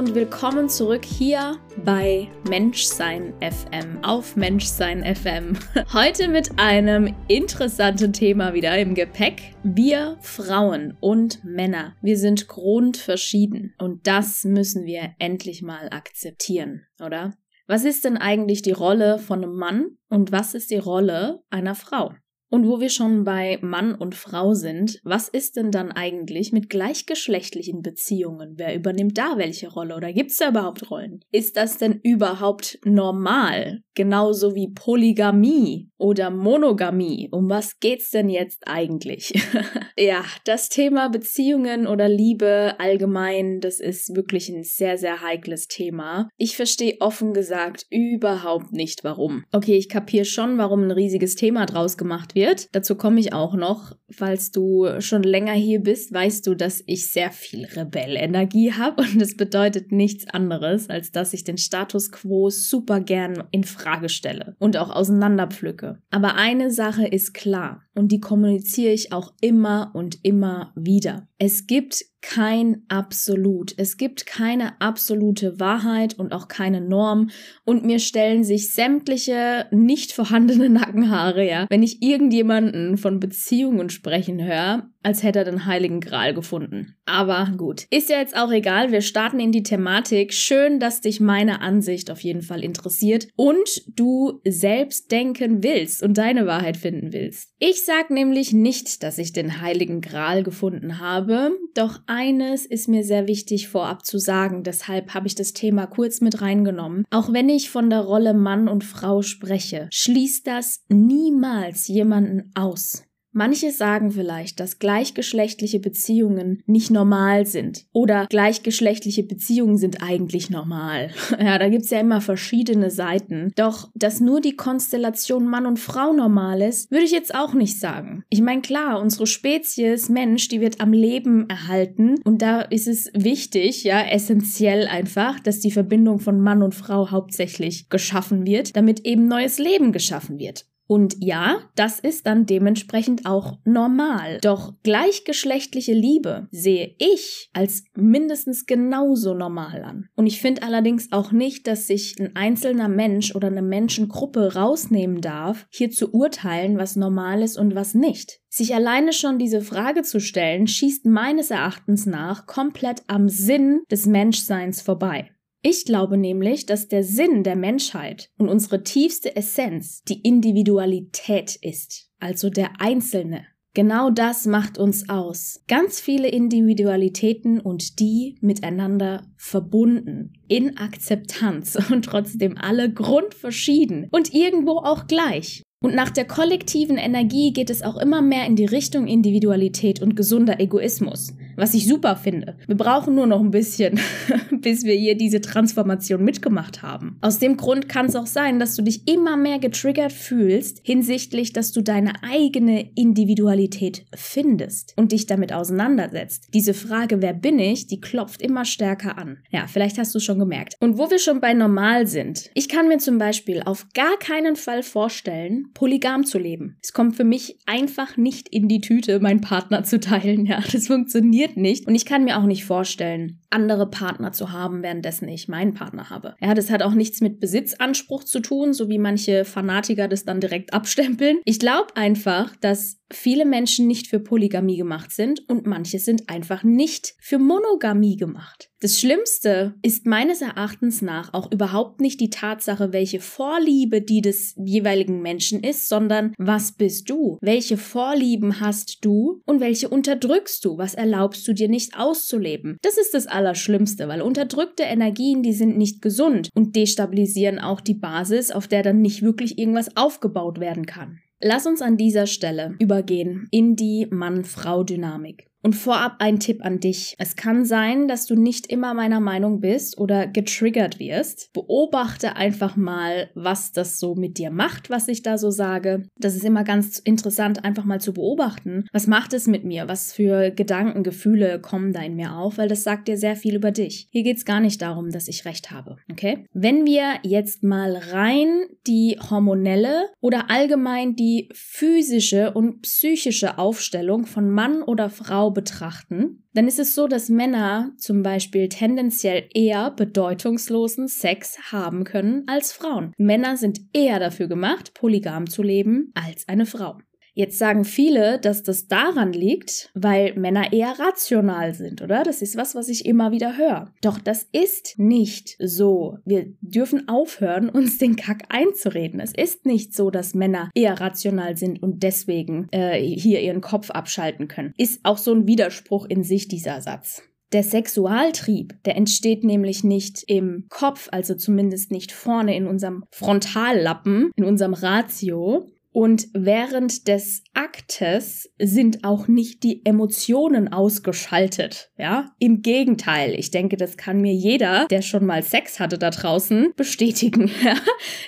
und willkommen zurück hier bei Menschsein FM auf Menschsein FM. Heute mit einem interessanten Thema wieder im Gepäck. Wir Frauen und Männer, wir sind grundverschieden und das müssen wir endlich mal akzeptieren, oder? Was ist denn eigentlich die Rolle von einem Mann und was ist die Rolle einer Frau? Und wo wir schon bei Mann und Frau sind, was ist denn dann eigentlich mit gleichgeschlechtlichen Beziehungen? Wer übernimmt da welche Rolle oder gibt es da überhaupt Rollen? Ist das denn überhaupt normal? Genauso wie Polygamie oder Monogamie. Um was geht's denn jetzt eigentlich? ja, das Thema Beziehungen oder Liebe allgemein, das ist wirklich ein sehr, sehr heikles Thema. Ich verstehe offen gesagt überhaupt nicht warum. Okay, ich kapiere schon, warum ein riesiges Thema draus gemacht wird wird. Dazu komme ich auch noch. Falls du schon länger hier bist, weißt du, dass ich sehr viel Rebellenergie habe und das bedeutet nichts anderes, als dass ich den Status quo super gern in Frage stelle und auch auseinanderpflücke. Aber eine Sache ist klar und die kommuniziere ich auch immer und immer wieder. Es gibt kein Absolut. Es gibt keine absolute Wahrheit und auch keine Norm. Und mir stellen sich sämtliche nicht vorhandene Nackenhaare, ja, wenn ich irgendjemanden von Beziehungen sprechen höre, als hätte er den Heiligen Gral gefunden. Aber gut. Ist ja jetzt auch egal. Wir starten in die Thematik. Schön, dass dich meine Ansicht auf jeden Fall interessiert und du selbst denken willst und deine Wahrheit finden willst. Ich sag nämlich nicht, dass ich den Heiligen Gral gefunden habe. Doch eines ist mir sehr wichtig vorab zu sagen. Deshalb habe ich das Thema kurz mit reingenommen. Auch wenn ich von der Rolle Mann und Frau spreche, schließt das niemals jemanden aus. Manche sagen vielleicht, dass gleichgeschlechtliche Beziehungen nicht normal sind oder gleichgeschlechtliche Beziehungen sind eigentlich normal. ja, da gibt's ja immer verschiedene Seiten. Doch, dass nur die Konstellation Mann und Frau normal ist, würde ich jetzt auch nicht sagen. Ich meine, klar, unsere Spezies Mensch, die wird am Leben erhalten und da ist es wichtig, ja, essentiell einfach, dass die Verbindung von Mann und Frau hauptsächlich geschaffen wird, damit eben neues Leben geschaffen wird. Und ja, das ist dann dementsprechend auch normal. Doch gleichgeschlechtliche Liebe sehe ich als mindestens genauso normal an. Und ich finde allerdings auch nicht, dass sich ein einzelner Mensch oder eine Menschengruppe rausnehmen darf, hier zu urteilen, was normal ist und was nicht. Sich alleine schon diese Frage zu stellen, schießt meines Erachtens nach komplett am Sinn des Menschseins vorbei. Ich glaube nämlich, dass der Sinn der Menschheit und unsere tiefste Essenz die Individualität ist, also der Einzelne. Genau das macht uns aus. Ganz viele Individualitäten und die miteinander verbunden, in Akzeptanz und trotzdem alle grundverschieden und irgendwo auch gleich. Und nach der kollektiven Energie geht es auch immer mehr in die Richtung Individualität und gesunder Egoismus, was ich super finde. Wir brauchen nur noch ein bisschen, bis wir hier diese Transformation mitgemacht haben. Aus dem Grund kann es auch sein, dass du dich immer mehr getriggert fühlst hinsichtlich, dass du deine eigene Individualität findest und dich damit auseinandersetzt. Diese Frage, wer bin ich, die klopft immer stärker an. Ja, vielleicht hast du es schon gemerkt. Und wo wir schon bei normal sind, ich kann mir zum Beispiel auf gar keinen Fall vorstellen, polygam zu leben. Es kommt für mich einfach nicht in die Tüte, meinen Partner zu teilen. Ja, das funktioniert nicht. Und ich kann mir auch nicht vorstellen, andere Partner zu haben, währenddessen ich meinen Partner habe. Ja, das hat auch nichts mit Besitzanspruch zu tun, so wie manche Fanatiker das dann direkt abstempeln. Ich glaube einfach, dass viele Menschen nicht für Polygamie gemacht sind und manche sind einfach nicht für Monogamie gemacht. Das Schlimmste ist meines Erachtens nach auch überhaupt nicht die Tatsache, welche Vorliebe die des jeweiligen Menschen ist, sondern was bist du? Welche Vorlieben hast du und welche unterdrückst du? Was erlaubst du dir nicht auszuleben? Das ist das Allerschlimmste, weil unterdrückte Energien, die sind nicht gesund und destabilisieren auch die Basis, auf der dann nicht wirklich irgendwas aufgebaut werden kann. Lass uns an dieser Stelle übergehen in die Mann-Frau-Dynamik. Und vorab ein Tipp an dich. Es kann sein, dass du nicht immer meiner Meinung bist oder getriggert wirst. Beobachte einfach mal, was das so mit dir macht, was ich da so sage. Das ist immer ganz interessant, einfach mal zu beobachten. Was macht es mit mir? Was für Gedanken, Gefühle kommen da in mir auf? Weil das sagt dir sehr viel über dich. Hier geht es gar nicht darum, dass ich recht habe. Okay? Wenn wir jetzt mal rein die hormonelle oder allgemein die physische und psychische Aufstellung von Mann oder Frau Frau betrachten, dann ist es so, dass Männer zum Beispiel tendenziell eher bedeutungslosen Sex haben können als Frauen. Männer sind eher dafür gemacht, polygam zu leben als eine Frau. Jetzt sagen viele, dass das daran liegt, weil Männer eher rational sind, oder? Das ist was, was ich immer wieder höre. Doch das ist nicht so. Wir dürfen aufhören, uns den Kack einzureden. Es ist nicht so, dass Männer eher rational sind und deswegen äh, hier ihren Kopf abschalten können. Ist auch so ein Widerspruch in sich dieser Satz. Der Sexualtrieb, der entsteht nämlich nicht im Kopf, also zumindest nicht vorne in unserem Frontallappen, in unserem Ratio, und während des Aktes sind auch nicht die Emotionen ausgeschaltet. Ja, im Gegenteil. Ich denke, das kann mir jeder, der schon mal Sex hatte da draußen, bestätigen, ja?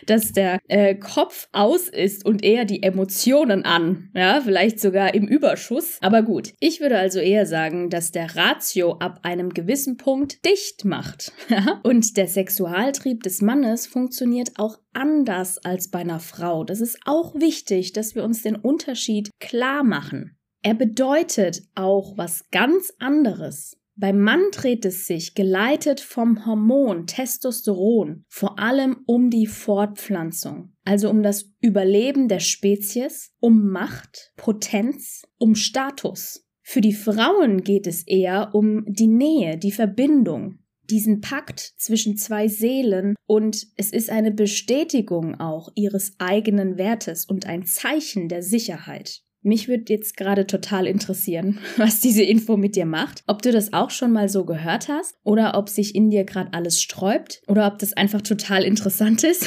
dass der äh, Kopf aus ist und eher die Emotionen an. Ja, vielleicht sogar im Überschuss. Aber gut, ich würde also eher sagen, dass der Ratio ab einem gewissen Punkt dicht macht. Ja? Und der Sexualtrieb des Mannes funktioniert auch anders als bei einer Frau. Das ist auch wichtig, dass wir uns den Unterschied klar machen. Er bedeutet auch was ganz anderes. Beim Mann dreht es sich, geleitet vom Hormon Testosteron, vor allem um die Fortpflanzung, also um das Überleben der Spezies, um Macht, Potenz, um Status. Für die Frauen geht es eher um die Nähe, die Verbindung, diesen Pakt zwischen zwei Seelen und es ist eine Bestätigung auch ihres eigenen Wertes und ein Zeichen der Sicherheit. Mich würde jetzt gerade total interessieren, was diese Info mit dir macht. Ob du das auch schon mal so gehört hast oder ob sich in dir gerade alles sträubt oder ob das einfach total interessant ist.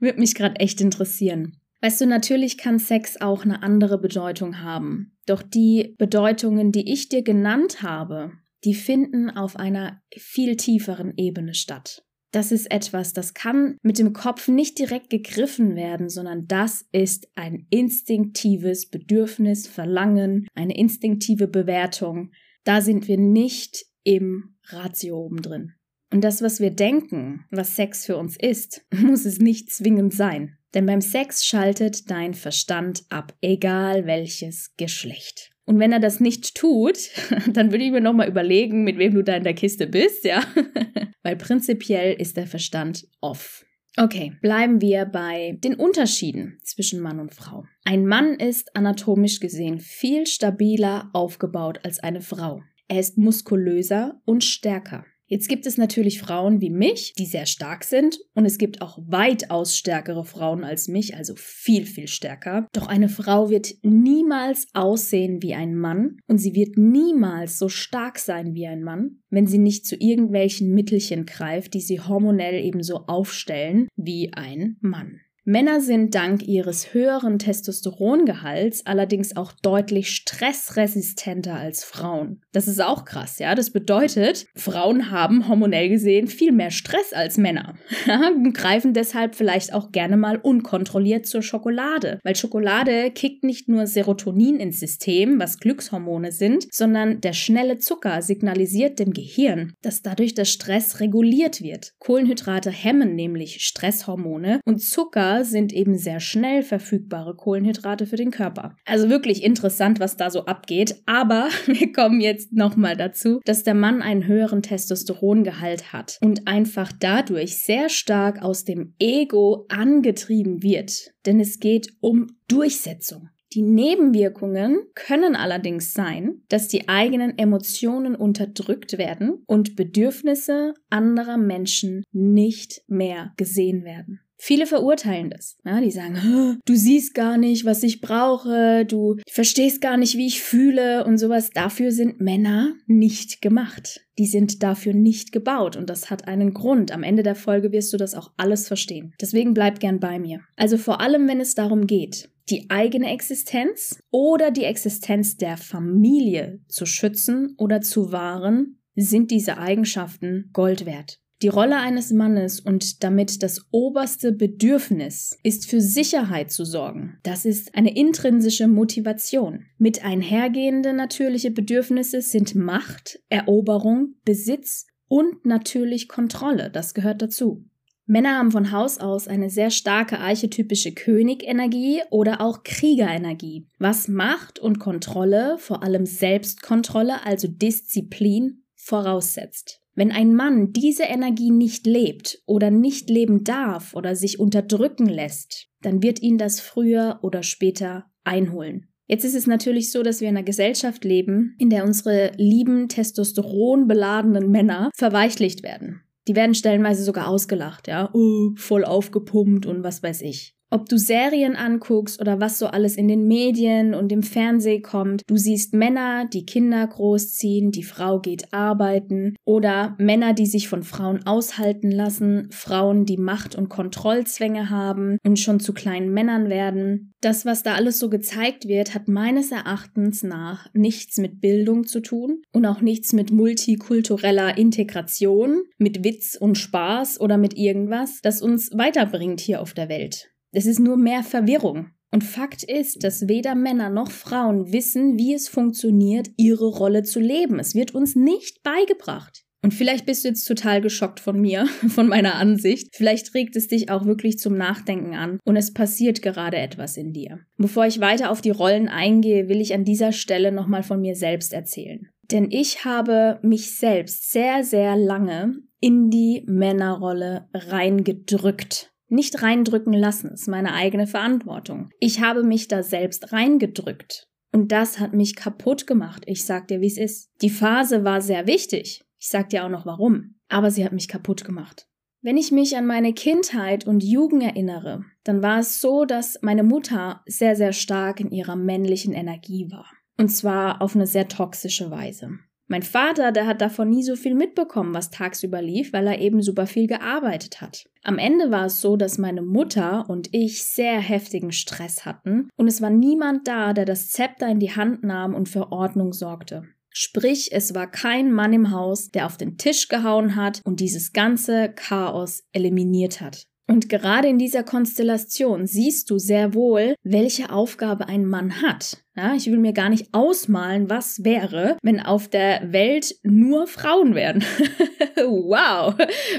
würde mich gerade echt interessieren. Weißt du, natürlich kann Sex auch eine andere Bedeutung haben. Doch die Bedeutungen, die ich dir genannt habe, die finden auf einer viel tieferen Ebene statt. Das ist etwas, das kann mit dem Kopf nicht direkt gegriffen werden, sondern das ist ein instinktives Bedürfnis, Verlangen, eine instinktive Bewertung. Da sind wir nicht im Ratio oben drin. Und das, was wir denken, was Sex für uns ist, muss es nicht zwingend sein. Denn beim Sex schaltet dein Verstand ab, egal welches Geschlecht. Und wenn er das nicht tut, dann würde ich mir nochmal überlegen, mit wem du da in der Kiste bist, ja. Weil prinzipiell ist der Verstand off. Okay, bleiben wir bei den Unterschieden zwischen Mann und Frau. Ein Mann ist anatomisch gesehen viel stabiler aufgebaut als eine Frau. Er ist muskulöser und stärker. Jetzt gibt es natürlich Frauen wie mich, die sehr stark sind und es gibt auch weitaus stärkere Frauen als mich, also viel, viel stärker. Doch eine Frau wird niemals aussehen wie ein Mann und sie wird niemals so stark sein wie ein Mann, wenn sie nicht zu irgendwelchen Mittelchen greift, die sie hormonell ebenso aufstellen wie ein Mann. Männer sind dank ihres höheren Testosterongehalts allerdings auch deutlich stressresistenter als Frauen. Das ist auch krass, ja. Das bedeutet, Frauen haben hormonell gesehen viel mehr Stress als Männer und greifen deshalb vielleicht auch gerne mal unkontrolliert zur Schokolade, weil Schokolade kickt nicht nur Serotonin ins System, was Glückshormone sind, sondern der schnelle Zucker signalisiert dem Gehirn, dass dadurch der Stress reguliert wird. Kohlenhydrate hemmen nämlich Stresshormone und Zucker sind eben sehr schnell verfügbare Kohlenhydrate für den Körper. Also wirklich interessant, was da so abgeht. Aber wir kommen jetzt nochmal dazu, dass der Mann einen höheren Testosterongehalt hat und einfach dadurch sehr stark aus dem Ego angetrieben wird. Denn es geht um Durchsetzung. Die Nebenwirkungen können allerdings sein, dass die eigenen Emotionen unterdrückt werden und Bedürfnisse anderer Menschen nicht mehr gesehen werden. Viele verurteilen das. Ja, die sagen, du siehst gar nicht, was ich brauche, du verstehst gar nicht, wie ich fühle und sowas. Dafür sind Männer nicht gemacht. Die sind dafür nicht gebaut und das hat einen Grund. Am Ende der Folge wirst du das auch alles verstehen. Deswegen bleib gern bei mir. Also vor allem, wenn es darum geht, die eigene Existenz oder die Existenz der Familie zu schützen oder zu wahren, sind diese Eigenschaften Gold wert. Die Rolle eines Mannes und damit das oberste Bedürfnis ist für Sicherheit zu sorgen. Das ist eine intrinsische Motivation. Mit einhergehende natürliche Bedürfnisse sind Macht, Eroberung, Besitz und natürlich Kontrolle. Das gehört dazu. Männer haben von Haus aus eine sehr starke archetypische Königenergie oder auch Kriegerenergie, was Macht und Kontrolle, vor allem Selbstkontrolle, also Disziplin, voraussetzt. Wenn ein Mann diese Energie nicht lebt oder nicht leben darf oder sich unterdrücken lässt, dann wird ihn das früher oder später einholen. Jetzt ist es natürlich so, dass wir in einer Gesellschaft leben, in der unsere lieben Testosteron beladenen Männer verweichlicht werden. Die werden stellenweise sogar ausgelacht, ja, oh, voll aufgepumpt und was weiß ich. Ob du Serien anguckst oder was so alles in den Medien und im Fernsehen kommt, du siehst Männer, die Kinder großziehen, die Frau geht arbeiten oder Männer, die sich von Frauen aushalten lassen, Frauen, die Macht- und Kontrollzwänge haben und schon zu kleinen Männern werden. Das, was da alles so gezeigt wird, hat meines Erachtens nach nichts mit Bildung zu tun und auch nichts mit multikultureller Integration, mit Witz und Spaß oder mit irgendwas, das uns weiterbringt hier auf der Welt. Es ist nur mehr Verwirrung. Und Fakt ist, dass weder Männer noch Frauen wissen, wie es funktioniert, ihre Rolle zu leben. Es wird uns nicht beigebracht. Und vielleicht bist du jetzt total geschockt von mir, von meiner Ansicht. Vielleicht regt es dich auch wirklich zum Nachdenken an und es passiert gerade etwas in dir. Bevor ich weiter auf die Rollen eingehe, will ich an dieser Stelle nochmal von mir selbst erzählen. Denn ich habe mich selbst sehr, sehr lange in die Männerrolle reingedrückt nicht reindrücken lassen, ist meine eigene Verantwortung. Ich habe mich da selbst reingedrückt. Und das hat mich kaputt gemacht. Ich sag dir, wie es ist. Die Phase war sehr wichtig. Ich sag dir auch noch warum. Aber sie hat mich kaputt gemacht. Wenn ich mich an meine Kindheit und Jugend erinnere, dann war es so, dass meine Mutter sehr, sehr stark in ihrer männlichen Energie war. Und zwar auf eine sehr toxische Weise. Mein Vater, der hat davon nie so viel mitbekommen, was tagsüber lief, weil er eben super viel gearbeitet hat. Am Ende war es so, dass meine Mutter und ich sehr heftigen Stress hatten und es war niemand da, der das Zepter in die Hand nahm und für Ordnung sorgte. Sprich, es war kein Mann im Haus, der auf den Tisch gehauen hat und dieses ganze Chaos eliminiert hat. Und gerade in dieser Konstellation siehst du sehr wohl, welche Aufgabe ein Mann hat. Ja, ich will mir gar nicht ausmalen, was wäre, wenn auf der Welt nur Frauen wären. wow.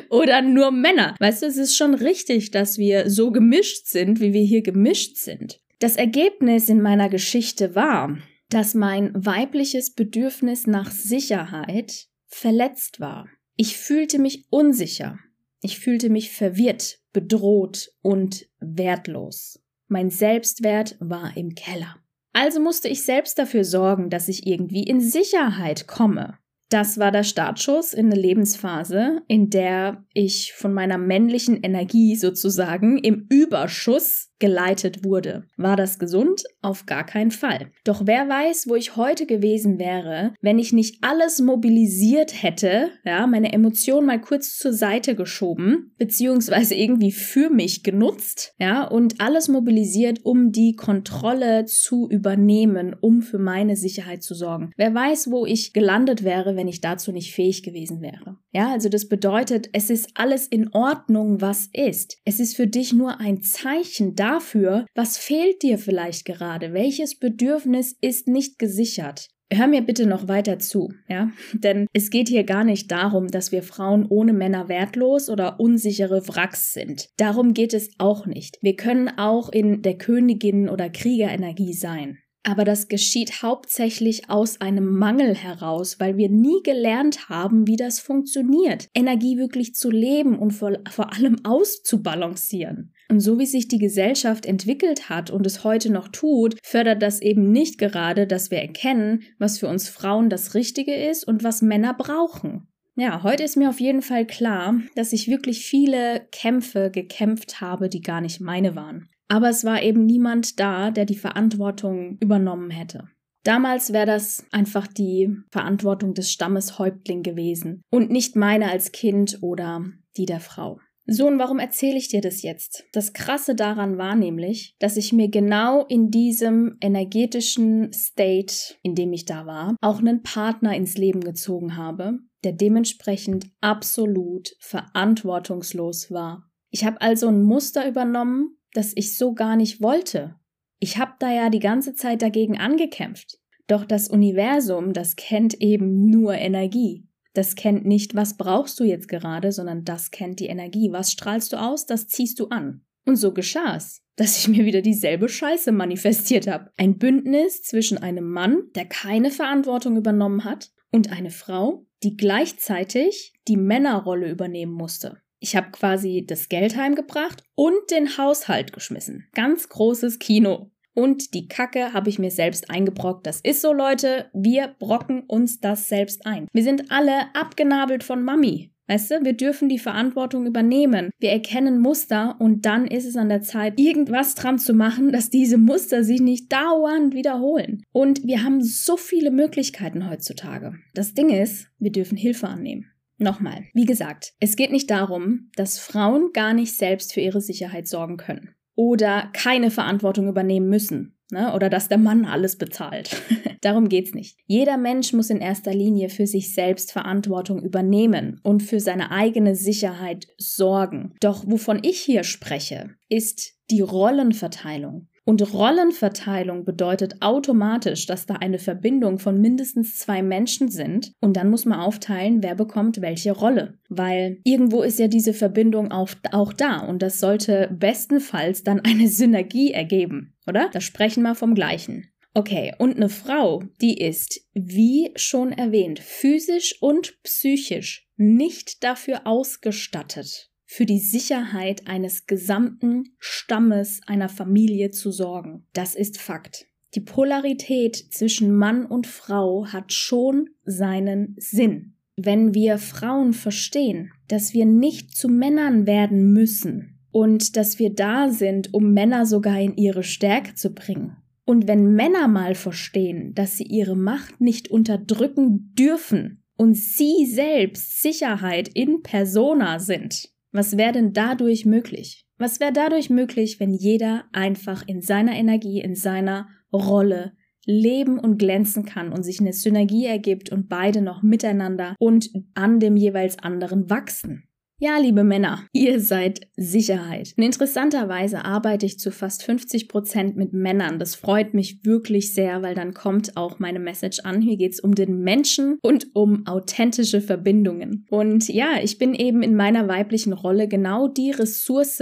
Oder nur Männer. Weißt du, es ist schon richtig, dass wir so gemischt sind, wie wir hier gemischt sind. Das Ergebnis in meiner Geschichte war, dass mein weibliches Bedürfnis nach Sicherheit verletzt war. Ich fühlte mich unsicher. Ich fühlte mich verwirrt, bedroht und wertlos. Mein Selbstwert war im Keller. Also musste ich selbst dafür sorgen, dass ich irgendwie in Sicherheit komme. Das war der Startschuss in eine Lebensphase, in der ich von meiner männlichen Energie sozusagen im Überschuss geleitet wurde. War das gesund? Auf gar keinen Fall. Doch wer weiß, wo ich heute gewesen wäre, wenn ich nicht alles mobilisiert hätte, ja, meine Emotionen mal kurz zur Seite geschoben, beziehungsweise irgendwie für mich genutzt, ja, und alles mobilisiert, um die Kontrolle zu übernehmen, um für meine Sicherheit zu sorgen. Wer weiß, wo ich gelandet wäre, wenn ich dazu nicht fähig gewesen wäre. Ja, also das bedeutet, es ist alles in Ordnung, was ist. Es ist für dich nur ein Zeichen da, dafür, was fehlt dir vielleicht gerade, welches Bedürfnis ist nicht gesichert. Hör mir bitte noch weiter zu, ja? Denn es geht hier gar nicht darum, dass wir Frauen ohne Männer wertlos oder unsichere Wracks sind. Darum geht es auch nicht. Wir können auch in der Königin oder Kriegerenergie sein. Aber das geschieht hauptsächlich aus einem Mangel heraus, weil wir nie gelernt haben, wie das funktioniert, Energie wirklich zu leben und vor, allem auszubalancieren. Und so wie sich die Gesellschaft entwickelt hat und es heute noch tut, fördert das eben nicht gerade, dass wir erkennen, was für uns Frauen das Richtige ist und was Männer brauchen. Ja, heute ist mir auf jeden Fall klar, dass ich wirklich viele Kämpfe gekämpft habe, die gar nicht meine waren. Aber es war eben niemand da, der die Verantwortung übernommen hätte. Damals wäre das einfach die Verantwortung des Stammeshäuptling gewesen und nicht meine als Kind oder die der Frau. So, und warum erzähle ich dir das jetzt? Das Krasse daran war nämlich, dass ich mir genau in diesem energetischen State, in dem ich da war, auch einen Partner ins Leben gezogen habe, der dementsprechend absolut verantwortungslos war. Ich habe also ein Muster übernommen, das ich so gar nicht wollte. Ich habe da ja die ganze Zeit dagegen angekämpft. Doch das Universum, das kennt eben nur Energie. Das kennt nicht, was brauchst du jetzt gerade, sondern das kennt die Energie. Was strahlst du aus, das ziehst du an. Und so geschah es, dass ich mir wieder dieselbe Scheiße manifestiert habe. Ein Bündnis zwischen einem Mann, der keine Verantwortung übernommen hat, und eine Frau, die gleichzeitig die Männerrolle übernehmen musste. Ich habe quasi das Geld heimgebracht und den Haushalt geschmissen. Ganz großes Kino. Und die Kacke habe ich mir selbst eingebrockt. Das ist so, Leute. Wir brocken uns das selbst ein. Wir sind alle abgenabelt von Mami. Weißt du, wir dürfen die Verantwortung übernehmen. Wir erkennen Muster und dann ist es an der Zeit, irgendwas dran zu machen, dass diese Muster sich nicht dauernd wiederholen. Und wir haben so viele Möglichkeiten heutzutage. Das Ding ist, wir dürfen Hilfe annehmen. Nochmal, wie gesagt, es geht nicht darum, dass Frauen gar nicht selbst für ihre Sicherheit sorgen können oder keine Verantwortung übernehmen müssen. Ne? Oder dass der Mann alles bezahlt. Darum geht's nicht. Jeder Mensch muss in erster Linie für sich selbst Verantwortung übernehmen und für seine eigene Sicherheit sorgen. Doch wovon ich hier spreche, ist die Rollenverteilung. Und Rollenverteilung bedeutet automatisch, dass da eine Verbindung von mindestens zwei Menschen sind. Und dann muss man aufteilen, wer bekommt welche Rolle. Weil irgendwo ist ja diese Verbindung auch, auch da. Und das sollte bestenfalls dann eine Synergie ergeben, oder? Da sprechen wir vom Gleichen. Okay, und eine Frau, die ist, wie schon erwähnt, physisch und psychisch nicht dafür ausgestattet, für die Sicherheit eines gesamten Stammes einer Familie zu sorgen. Das ist Fakt. Die Polarität zwischen Mann und Frau hat schon seinen Sinn. Wenn wir Frauen verstehen, dass wir nicht zu Männern werden müssen und dass wir da sind, um Männer sogar in ihre Stärke zu bringen. Und wenn Männer mal verstehen, dass sie ihre Macht nicht unterdrücken dürfen und sie selbst Sicherheit in persona sind, was wäre denn dadurch möglich? Was wäre dadurch möglich, wenn jeder einfach in seiner Energie, in seiner Rolle leben und glänzen kann und sich eine Synergie ergibt und beide noch miteinander und an dem jeweils anderen wachsen? Ja, liebe Männer, ihr seid Sicherheit. Und interessanterweise arbeite ich zu fast 50 Prozent mit Männern. Das freut mich wirklich sehr, weil dann kommt auch meine Message an. Hier geht's um den Menschen und um authentische Verbindungen. Und ja, ich bin eben in meiner weiblichen Rolle genau die Ressource,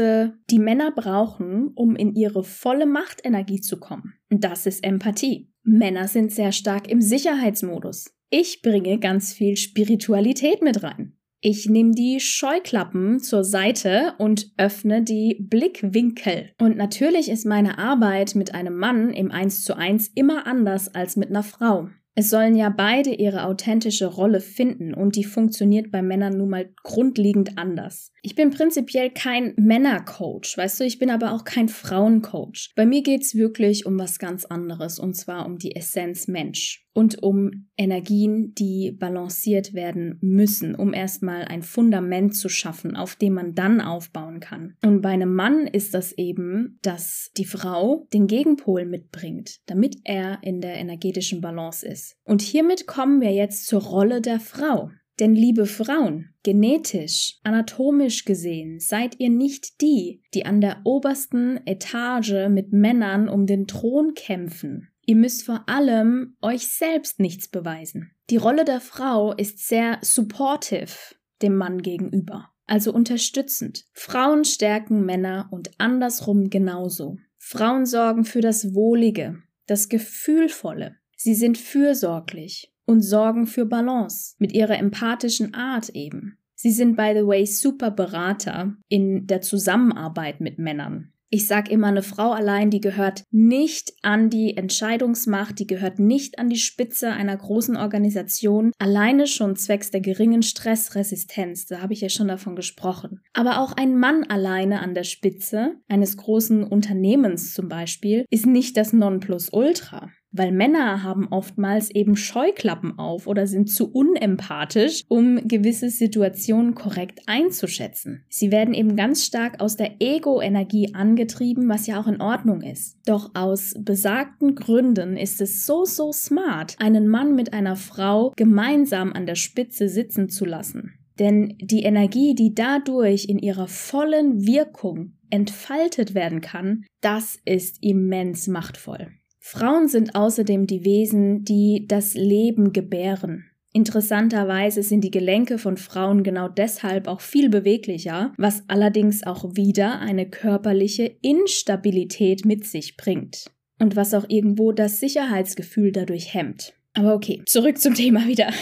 die Männer brauchen, um in ihre volle Machtenergie zu kommen. Das ist Empathie. Männer sind sehr stark im Sicherheitsmodus. Ich bringe ganz viel Spiritualität mit rein. Ich nehme die Scheuklappen zur Seite und öffne die Blickwinkel. Und natürlich ist meine Arbeit mit einem Mann im 1 zu 1 immer anders als mit einer Frau. Es sollen ja beide ihre authentische Rolle finden und die funktioniert bei Männern nun mal grundlegend anders. Ich bin prinzipiell kein Männercoach, weißt du, ich bin aber auch kein Frauencoach. Bei mir geht's wirklich um was ganz anderes und zwar um die Essenz Mensch und um Energien, die balanciert werden müssen, um erstmal ein Fundament zu schaffen, auf dem man dann aufbauen kann. Und bei einem Mann ist das eben, dass die Frau den Gegenpol mitbringt, damit er in der energetischen Balance ist. Und hiermit kommen wir jetzt zur Rolle der Frau. Denn liebe Frauen, genetisch, anatomisch gesehen, seid ihr nicht die, die an der obersten Etage mit Männern um den Thron kämpfen. Ihr müsst vor allem euch selbst nichts beweisen. Die Rolle der Frau ist sehr supportive dem Mann gegenüber, also unterstützend. Frauen stärken Männer und andersrum genauso. Frauen sorgen für das Wohlige, das Gefühlvolle. Sie sind fürsorglich und sorgen für Balance mit ihrer empathischen Art eben. Sie sind, by the way, super Berater in der Zusammenarbeit mit Männern. Ich sag immer, eine Frau allein, die gehört nicht an die Entscheidungsmacht, die gehört nicht an die Spitze einer großen Organisation, alleine schon zwecks der geringen Stressresistenz, da habe ich ja schon davon gesprochen. Aber auch ein Mann alleine an der Spitze eines großen Unternehmens zum Beispiel ist nicht das Nonplusultra. Weil Männer haben oftmals eben Scheuklappen auf oder sind zu unempathisch, um gewisse Situationen korrekt einzuschätzen. Sie werden eben ganz stark aus der Ego-Energie angetrieben, was ja auch in Ordnung ist. Doch aus besagten Gründen ist es so, so smart, einen Mann mit einer Frau gemeinsam an der Spitze sitzen zu lassen. Denn die Energie, die dadurch in ihrer vollen Wirkung entfaltet werden kann, das ist immens machtvoll. Frauen sind außerdem die Wesen, die das Leben gebären. Interessanterweise sind die Gelenke von Frauen genau deshalb auch viel beweglicher, was allerdings auch wieder eine körperliche Instabilität mit sich bringt und was auch irgendwo das Sicherheitsgefühl dadurch hemmt. Aber okay, zurück zum Thema wieder.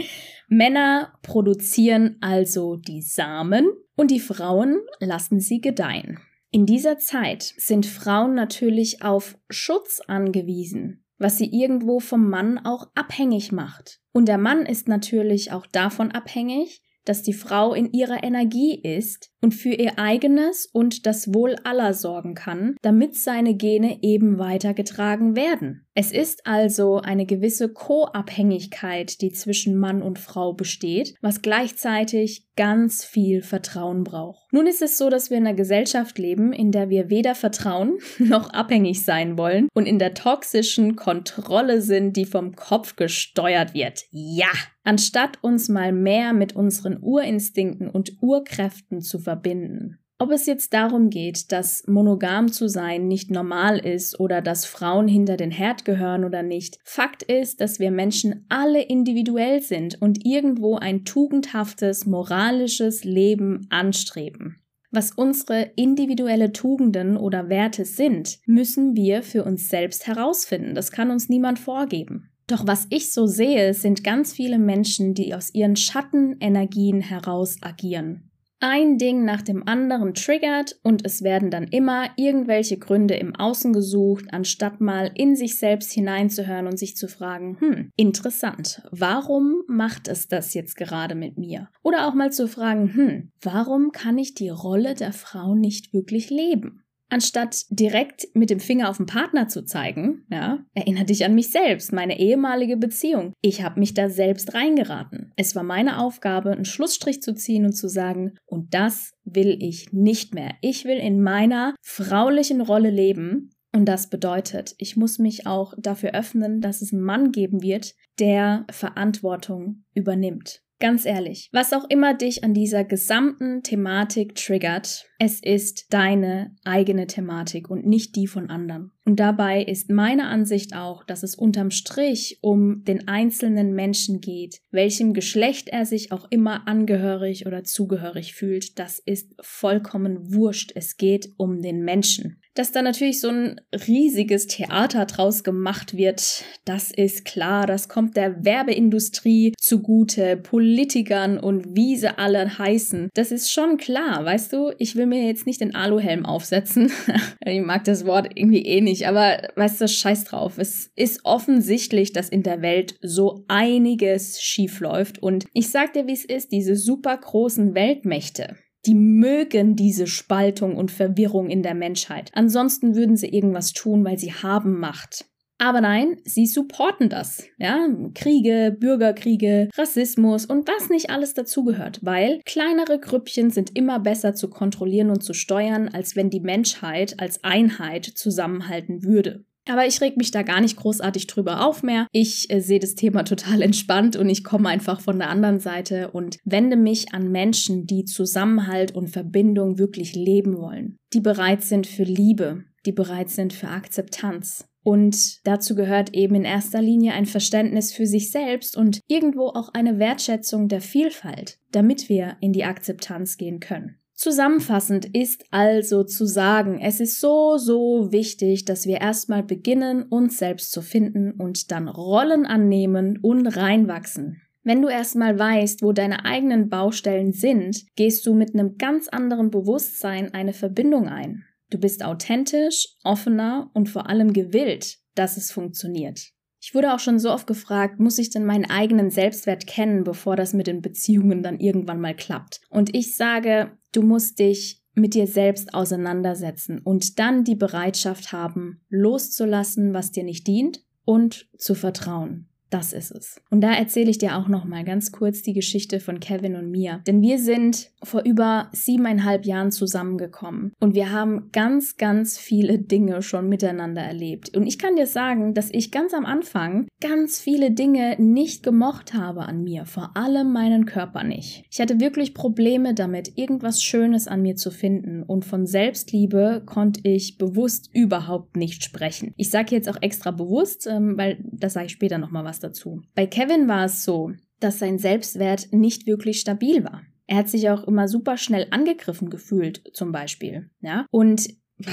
Männer produzieren also die Samen und die Frauen lassen sie gedeihen. In dieser Zeit sind Frauen natürlich auf Schutz angewiesen, was sie irgendwo vom Mann auch abhängig macht. Und der Mann ist natürlich auch davon abhängig, dass die Frau in ihrer Energie ist und für ihr eigenes und das Wohl aller sorgen kann, damit seine Gene eben weitergetragen werden. Es ist also eine gewisse Co-Abhängigkeit, die zwischen Mann und Frau besteht, was gleichzeitig ganz viel Vertrauen braucht. Nun ist es so, dass wir in einer Gesellschaft leben, in der wir weder vertrauen noch abhängig sein wollen und in der toxischen Kontrolle sind, die vom Kopf gesteuert wird. Ja! Anstatt uns mal mehr mit unseren Urinstinkten und Urkräften zu verbinden. Ob es jetzt darum geht, dass monogam zu sein nicht normal ist oder dass Frauen hinter den Herd gehören oder nicht, Fakt ist, dass wir Menschen alle individuell sind und irgendwo ein tugendhaftes, moralisches Leben anstreben. Was unsere individuelle Tugenden oder Werte sind, müssen wir für uns selbst herausfinden. Das kann uns niemand vorgeben. Doch was ich so sehe, sind ganz viele Menschen, die aus ihren Schattenenergien heraus agieren ein Ding nach dem anderen triggert und es werden dann immer irgendwelche Gründe im Außen gesucht, anstatt mal in sich selbst hineinzuhören und sich zu fragen, hm, interessant, warum macht es das jetzt gerade mit mir? Oder auch mal zu fragen, hm, warum kann ich die Rolle der Frau nicht wirklich leben? Anstatt direkt mit dem Finger auf den Partner zu zeigen, ja, erinnere dich an mich selbst, meine ehemalige Beziehung. Ich habe mich da selbst reingeraten. Es war meine Aufgabe, einen Schlussstrich zu ziehen und zu sagen, und das will ich nicht mehr. Ich will in meiner fraulichen Rolle leben. Und das bedeutet, ich muss mich auch dafür öffnen, dass es einen Mann geben wird, der Verantwortung übernimmt. Ganz ehrlich, was auch immer dich an dieser gesamten Thematik triggert, es ist deine eigene Thematik und nicht die von anderen. Und dabei ist meine Ansicht auch, dass es unterm Strich um den einzelnen Menschen geht, welchem Geschlecht er sich auch immer angehörig oder zugehörig fühlt. Das ist vollkommen wurscht. Es geht um den Menschen. Dass da natürlich so ein riesiges Theater draus gemacht wird, das ist klar. Das kommt der Werbeindustrie zugute, Politikern und wie sie alle heißen. Das ist schon klar, weißt du? Ich will mir jetzt nicht den Aluhelm aufsetzen. ich mag das Wort irgendwie eh nicht, aber weißt du, scheiß drauf. Es ist offensichtlich, dass in der Welt so einiges schief läuft und ich sag dir, wie es ist, diese super großen Weltmächte die mögen diese Spaltung und Verwirrung in der Menschheit. Ansonsten würden sie irgendwas tun, weil sie haben Macht. Aber nein, sie supporten das. Ja, Kriege, Bürgerkriege, Rassismus und was nicht alles dazugehört, weil kleinere Grüppchen sind immer besser zu kontrollieren und zu steuern, als wenn die Menschheit als Einheit zusammenhalten würde. Aber ich reg mich da gar nicht großartig drüber auf mehr. Ich äh, sehe das Thema total entspannt und ich komme einfach von der anderen Seite und wende mich an Menschen, die Zusammenhalt und Verbindung wirklich leben wollen, die bereit sind für Liebe, die bereit sind für Akzeptanz. Und dazu gehört eben in erster Linie ein Verständnis für sich selbst und irgendwo auch eine Wertschätzung der Vielfalt, damit wir in die Akzeptanz gehen können. Zusammenfassend ist also zu sagen, es ist so, so wichtig, dass wir erstmal beginnen, uns selbst zu finden und dann Rollen annehmen und reinwachsen. Wenn du erstmal weißt, wo deine eigenen Baustellen sind, gehst du mit einem ganz anderen Bewusstsein eine Verbindung ein. Du bist authentisch, offener und vor allem gewillt, dass es funktioniert. Ich wurde auch schon so oft gefragt, muss ich denn meinen eigenen Selbstwert kennen, bevor das mit den Beziehungen dann irgendwann mal klappt? Und ich sage, du musst dich mit dir selbst auseinandersetzen und dann die Bereitschaft haben, loszulassen, was dir nicht dient und zu vertrauen. Das ist es. Und da erzähle ich dir auch noch mal ganz kurz die Geschichte von Kevin und mir. Denn wir sind vor über siebeneinhalb Jahren zusammengekommen und wir haben ganz, ganz viele Dinge schon miteinander erlebt. Und ich kann dir sagen, dass ich ganz am Anfang ganz viele Dinge nicht gemocht habe an mir, vor allem meinen Körper nicht. Ich hatte wirklich Probleme damit, irgendwas Schönes an mir zu finden und von Selbstliebe konnte ich bewusst überhaupt nicht sprechen. Ich sage jetzt auch extra bewusst, ähm, weil das sage ich später noch mal was dazu. Bei Kevin war es so, dass sein Selbstwert nicht wirklich stabil war. Er hat sich auch immer super schnell angegriffen gefühlt, zum Beispiel. Ja, und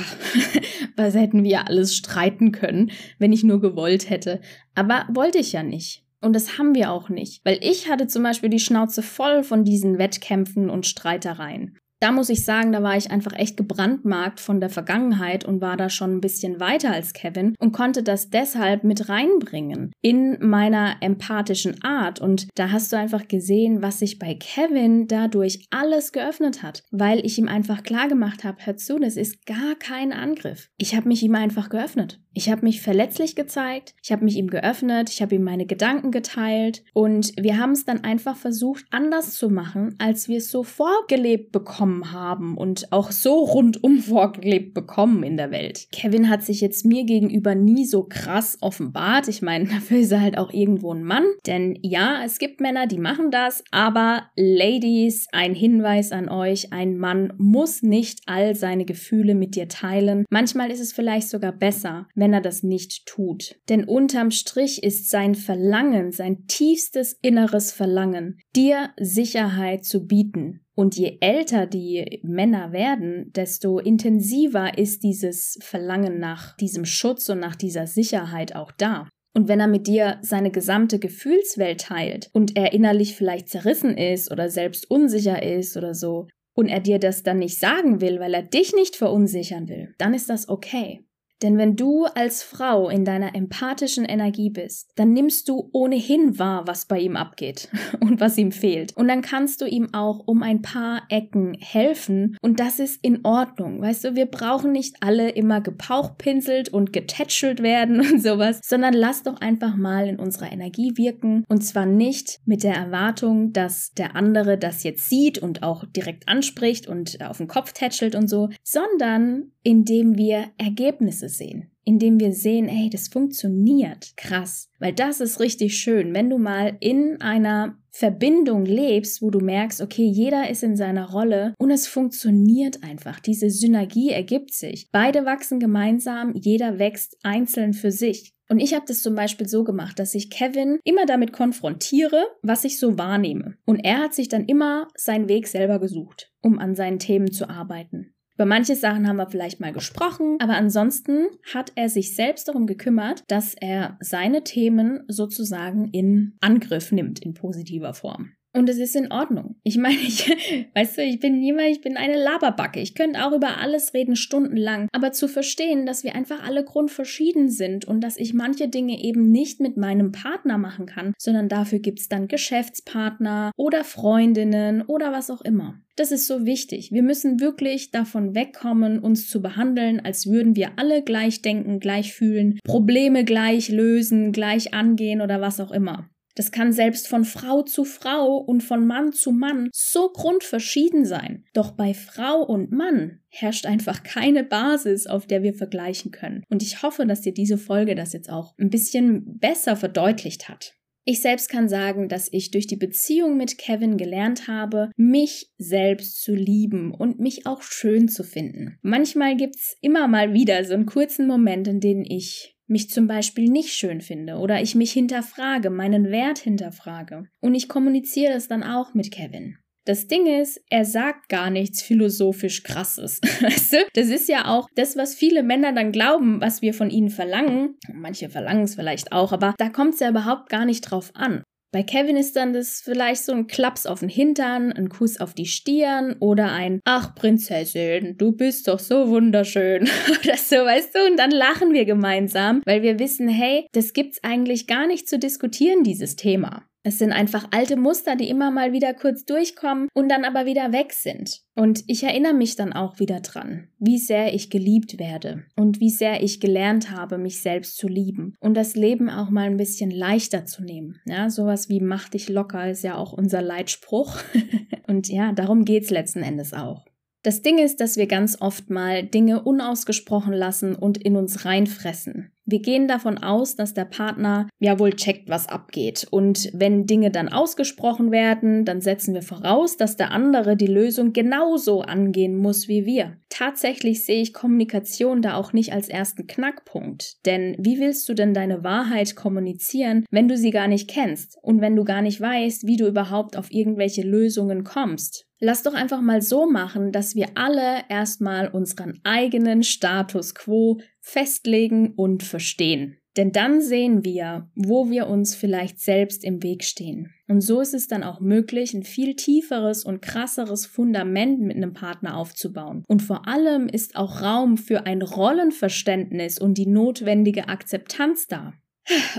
was hätten wir alles streiten können, wenn ich nur gewollt hätte. Aber wollte ich ja nicht. Und das haben wir auch nicht, weil ich hatte zum Beispiel die Schnauze voll von diesen Wettkämpfen und Streitereien da muss ich sagen, da war ich einfach echt gebrandmarkt von der Vergangenheit und war da schon ein bisschen weiter als Kevin und konnte das deshalb mit reinbringen in meiner empathischen Art. Und da hast du einfach gesehen, was sich bei Kevin dadurch alles geöffnet hat, weil ich ihm einfach klar gemacht habe, hör zu, das ist gar kein Angriff. Ich habe mich ihm einfach geöffnet. Ich habe mich verletzlich gezeigt, ich habe mich ihm geöffnet, ich habe ihm meine Gedanken geteilt und wir haben es dann einfach versucht, anders zu machen, als wir es so vorgelebt bekommen haben und auch so rundum vorgelebt bekommen in der Welt. Kevin hat sich jetzt mir gegenüber nie so krass offenbart. Ich meine, dafür ist er halt auch irgendwo ein Mann. Denn ja, es gibt Männer, die machen das, aber Ladies, ein Hinweis an euch, ein Mann muss nicht all seine Gefühle mit dir teilen. Manchmal ist es vielleicht sogar besser, wenn er das nicht tut. Denn unterm Strich ist sein Verlangen, sein tiefstes inneres Verlangen, dir Sicherheit zu bieten. Und je älter die Männer werden, desto intensiver ist dieses Verlangen nach diesem Schutz und nach dieser Sicherheit auch da. Und wenn er mit dir seine gesamte Gefühlswelt teilt und er innerlich vielleicht zerrissen ist oder selbst unsicher ist oder so, und er dir das dann nicht sagen will, weil er dich nicht verunsichern will, dann ist das okay. Denn wenn du als Frau in deiner empathischen Energie bist, dann nimmst du ohnehin wahr, was bei ihm abgeht und was ihm fehlt. Und dann kannst du ihm auch um ein paar Ecken helfen und das ist in Ordnung. Weißt du, wir brauchen nicht alle immer gepauchpinselt und getätschelt werden und sowas, sondern lass doch einfach mal in unserer Energie wirken und zwar nicht mit der Erwartung, dass der andere das jetzt sieht und auch direkt anspricht und auf den Kopf tätschelt und so, sondern indem wir Ergebnisse sehen, indem wir sehen, hey, das funktioniert. Krass. Weil das ist richtig schön, wenn du mal in einer Verbindung lebst, wo du merkst, okay, jeder ist in seiner Rolle und es funktioniert einfach. Diese Synergie ergibt sich. Beide wachsen gemeinsam, jeder wächst einzeln für sich. Und ich habe das zum Beispiel so gemacht, dass ich Kevin immer damit konfrontiere, was ich so wahrnehme. Und er hat sich dann immer seinen Weg selber gesucht, um an seinen Themen zu arbeiten. Über manche Sachen haben wir vielleicht mal gesprochen, aber ansonsten hat er sich selbst darum gekümmert, dass er seine Themen sozusagen in Angriff nimmt in positiver Form. Und es ist in Ordnung. Ich meine, ich, weißt du, ich bin jemand, ich bin eine Laberbacke. Ich könnte auch über alles reden, stundenlang. Aber zu verstehen, dass wir einfach alle grundverschieden sind und dass ich manche Dinge eben nicht mit meinem Partner machen kann, sondern dafür gibt es dann Geschäftspartner oder Freundinnen oder was auch immer. Das ist so wichtig. Wir müssen wirklich davon wegkommen, uns zu behandeln, als würden wir alle gleich denken, gleich fühlen, Probleme gleich lösen, gleich angehen oder was auch immer. Das kann selbst von Frau zu Frau und von Mann zu Mann so grundverschieden sein. Doch bei Frau und Mann herrscht einfach keine Basis, auf der wir vergleichen können. Und ich hoffe, dass dir diese Folge das jetzt auch ein bisschen besser verdeutlicht hat. Ich selbst kann sagen, dass ich durch die Beziehung mit Kevin gelernt habe, mich selbst zu lieben und mich auch schön zu finden. Manchmal gibt's immer mal wieder so einen kurzen Moment, in dem ich mich zum Beispiel nicht schön finde oder ich mich hinterfrage, meinen Wert hinterfrage. Und ich kommuniziere das dann auch mit Kevin. Das Ding ist, er sagt gar nichts philosophisch krasses. Weißt du? Das ist ja auch das, was viele Männer dann glauben, was wir von ihnen verlangen. Manche verlangen es vielleicht auch, aber da kommt es ja überhaupt gar nicht drauf an. Bei Kevin ist dann das vielleicht so ein Klaps auf den Hintern, ein Kuss auf die Stirn oder ein Ach Prinzessin, du bist doch so wunderschön oder so, weißt du? Und dann lachen wir gemeinsam, weil wir wissen, hey, das gibt's eigentlich gar nicht zu diskutieren, dieses Thema. Es sind einfach alte Muster, die immer mal wieder kurz durchkommen und dann aber wieder weg sind. Und ich erinnere mich dann auch wieder dran, wie sehr ich geliebt werde und wie sehr ich gelernt habe, mich selbst zu lieben und das Leben auch mal ein bisschen leichter zu nehmen. Ja, sowas wie mach dich locker ist ja auch unser Leitspruch. und ja, darum geht's letzten Endes auch. Das Ding ist, dass wir ganz oft mal Dinge unausgesprochen lassen und in uns reinfressen. Wir gehen davon aus, dass der Partner ja wohl checkt, was abgeht. Und wenn Dinge dann ausgesprochen werden, dann setzen wir voraus, dass der andere die Lösung genauso angehen muss wie wir. Tatsächlich sehe ich Kommunikation da auch nicht als ersten Knackpunkt. Denn wie willst du denn deine Wahrheit kommunizieren, wenn du sie gar nicht kennst und wenn du gar nicht weißt, wie du überhaupt auf irgendwelche Lösungen kommst? Lass doch einfach mal so machen, dass wir alle erstmal unseren eigenen Status quo festlegen und verstehen. Denn dann sehen wir, wo wir uns vielleicht selbst im Weg stehen. Und so ist es dann auch möglich, ein viel tieferes und krasseres Fundament mit einem Partner aufzubauen. Und vor allem ist auch Raum für ein Rollenverständnis und die notwendige Akzeptanz da.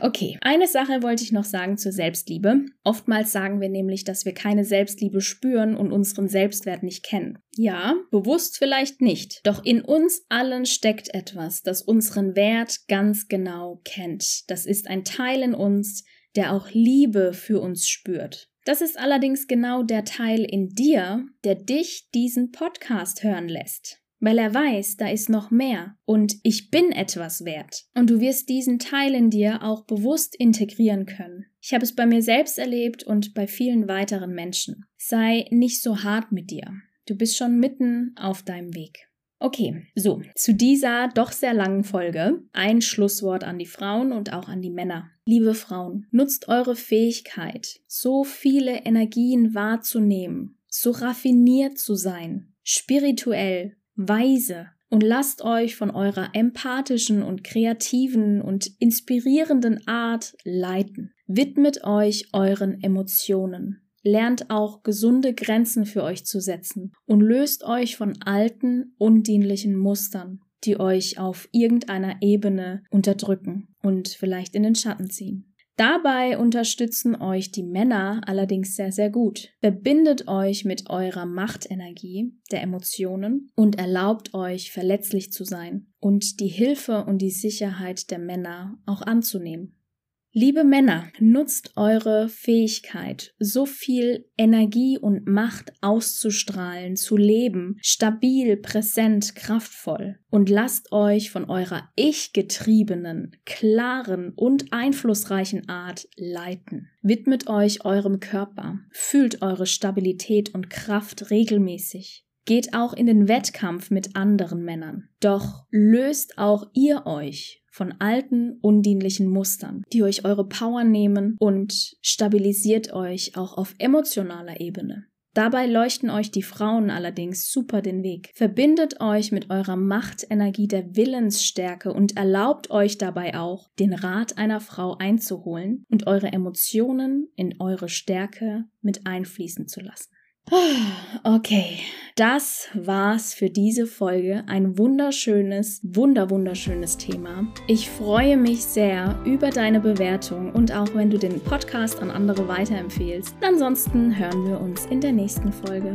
Okay, eine Sache wollte ich noch sagen zur Selbstliebe. Oftmals sagen wir nämlich, dass wir keine Selbstliebe spüren und unseren Selbstwert nicht kennen. Ja, bewusst vielleicht nicht, doch in uns allen steckt etwas, das unseren Wert ganz genau kennt. Das ist ein Teil in uns, der auch Liebe für uns spürt. Das ist allerdings genau der Teil in dir, der dich diesen Podcast hören lässt weil er weiß, da ist noch mehr und ich bin etwas wert. Und du wirst diesen Teil in dir auch bewusst integrieren können. Ich habe es bei mir selbst erlebt und bei vielen weiteren Menschen. Sei nicht so hart mit dir. Du bist schon mitten auf deinem Weg. Okay, so, zu dieser doch sehr langen Folge ein Schlusswort an die Frauen und auch an die Männer. Liebe Frauen, nutzt eure Fähigkeit, so viele Energien wahrzunehmen, so raffiniert zu sein, spirituell, weise und lasst euch von eurer empathischen und kreativen und inspirierenden Art leiten. Widmet euch euren Emotionen. Lernt auch gesunde Grenzen für euch zu setzen und löst euch von alten, undienlichen Mustern, die euch auf irgendeiner Ebene unterdrücken und vielleicht in den Schatten ziehen. Dabei unterstützen euch die Männer allerdings sehr, sehr gut. Verbindet euch mit eurer Machtenergie der Emotionen und erlaubt euch verletzlich zu sein und die Hilfe und die Sicherheit der Männer auch anzunehmen. Liebe Männer, nutzt eure Fähigkeit, so viel Energie und Macht auszustrahlen, zu leben, stabil, präsent, kraftvoll und lasst euch von eurer ich-getriebenen, klaren und einflussreichen Art leiten. Widmet euch eurem Körper, fühlt eure Stabilität und Kraft regelmäßig. Geht auch in den Wettkampf mit anderen Männern. Doch löst auch ihr euch von alten, undienlichen Mustern, die euch eure Power nehmen und stabilisiert euch auch auf emotionaler Ebene. Dabei leuchten euch die Frauen allerdings super den Weg. Verbindet euch mit eurer Machtenergie der Willensstärke und erlaubt euch dabei auch, den Rat einer Frau einzuholen und eure Emotionen in eure Stärke mit einfließen zu lassen. Okay, das war's für diese Folge. Ein wunderschönes, wunder wunderschönes Thema. Ich freue mich sehr über deine Bewertung und auch wenn du den Podcast an andere weiterempfehlst. Ansonsten hören wir uns in der nächsten Folge.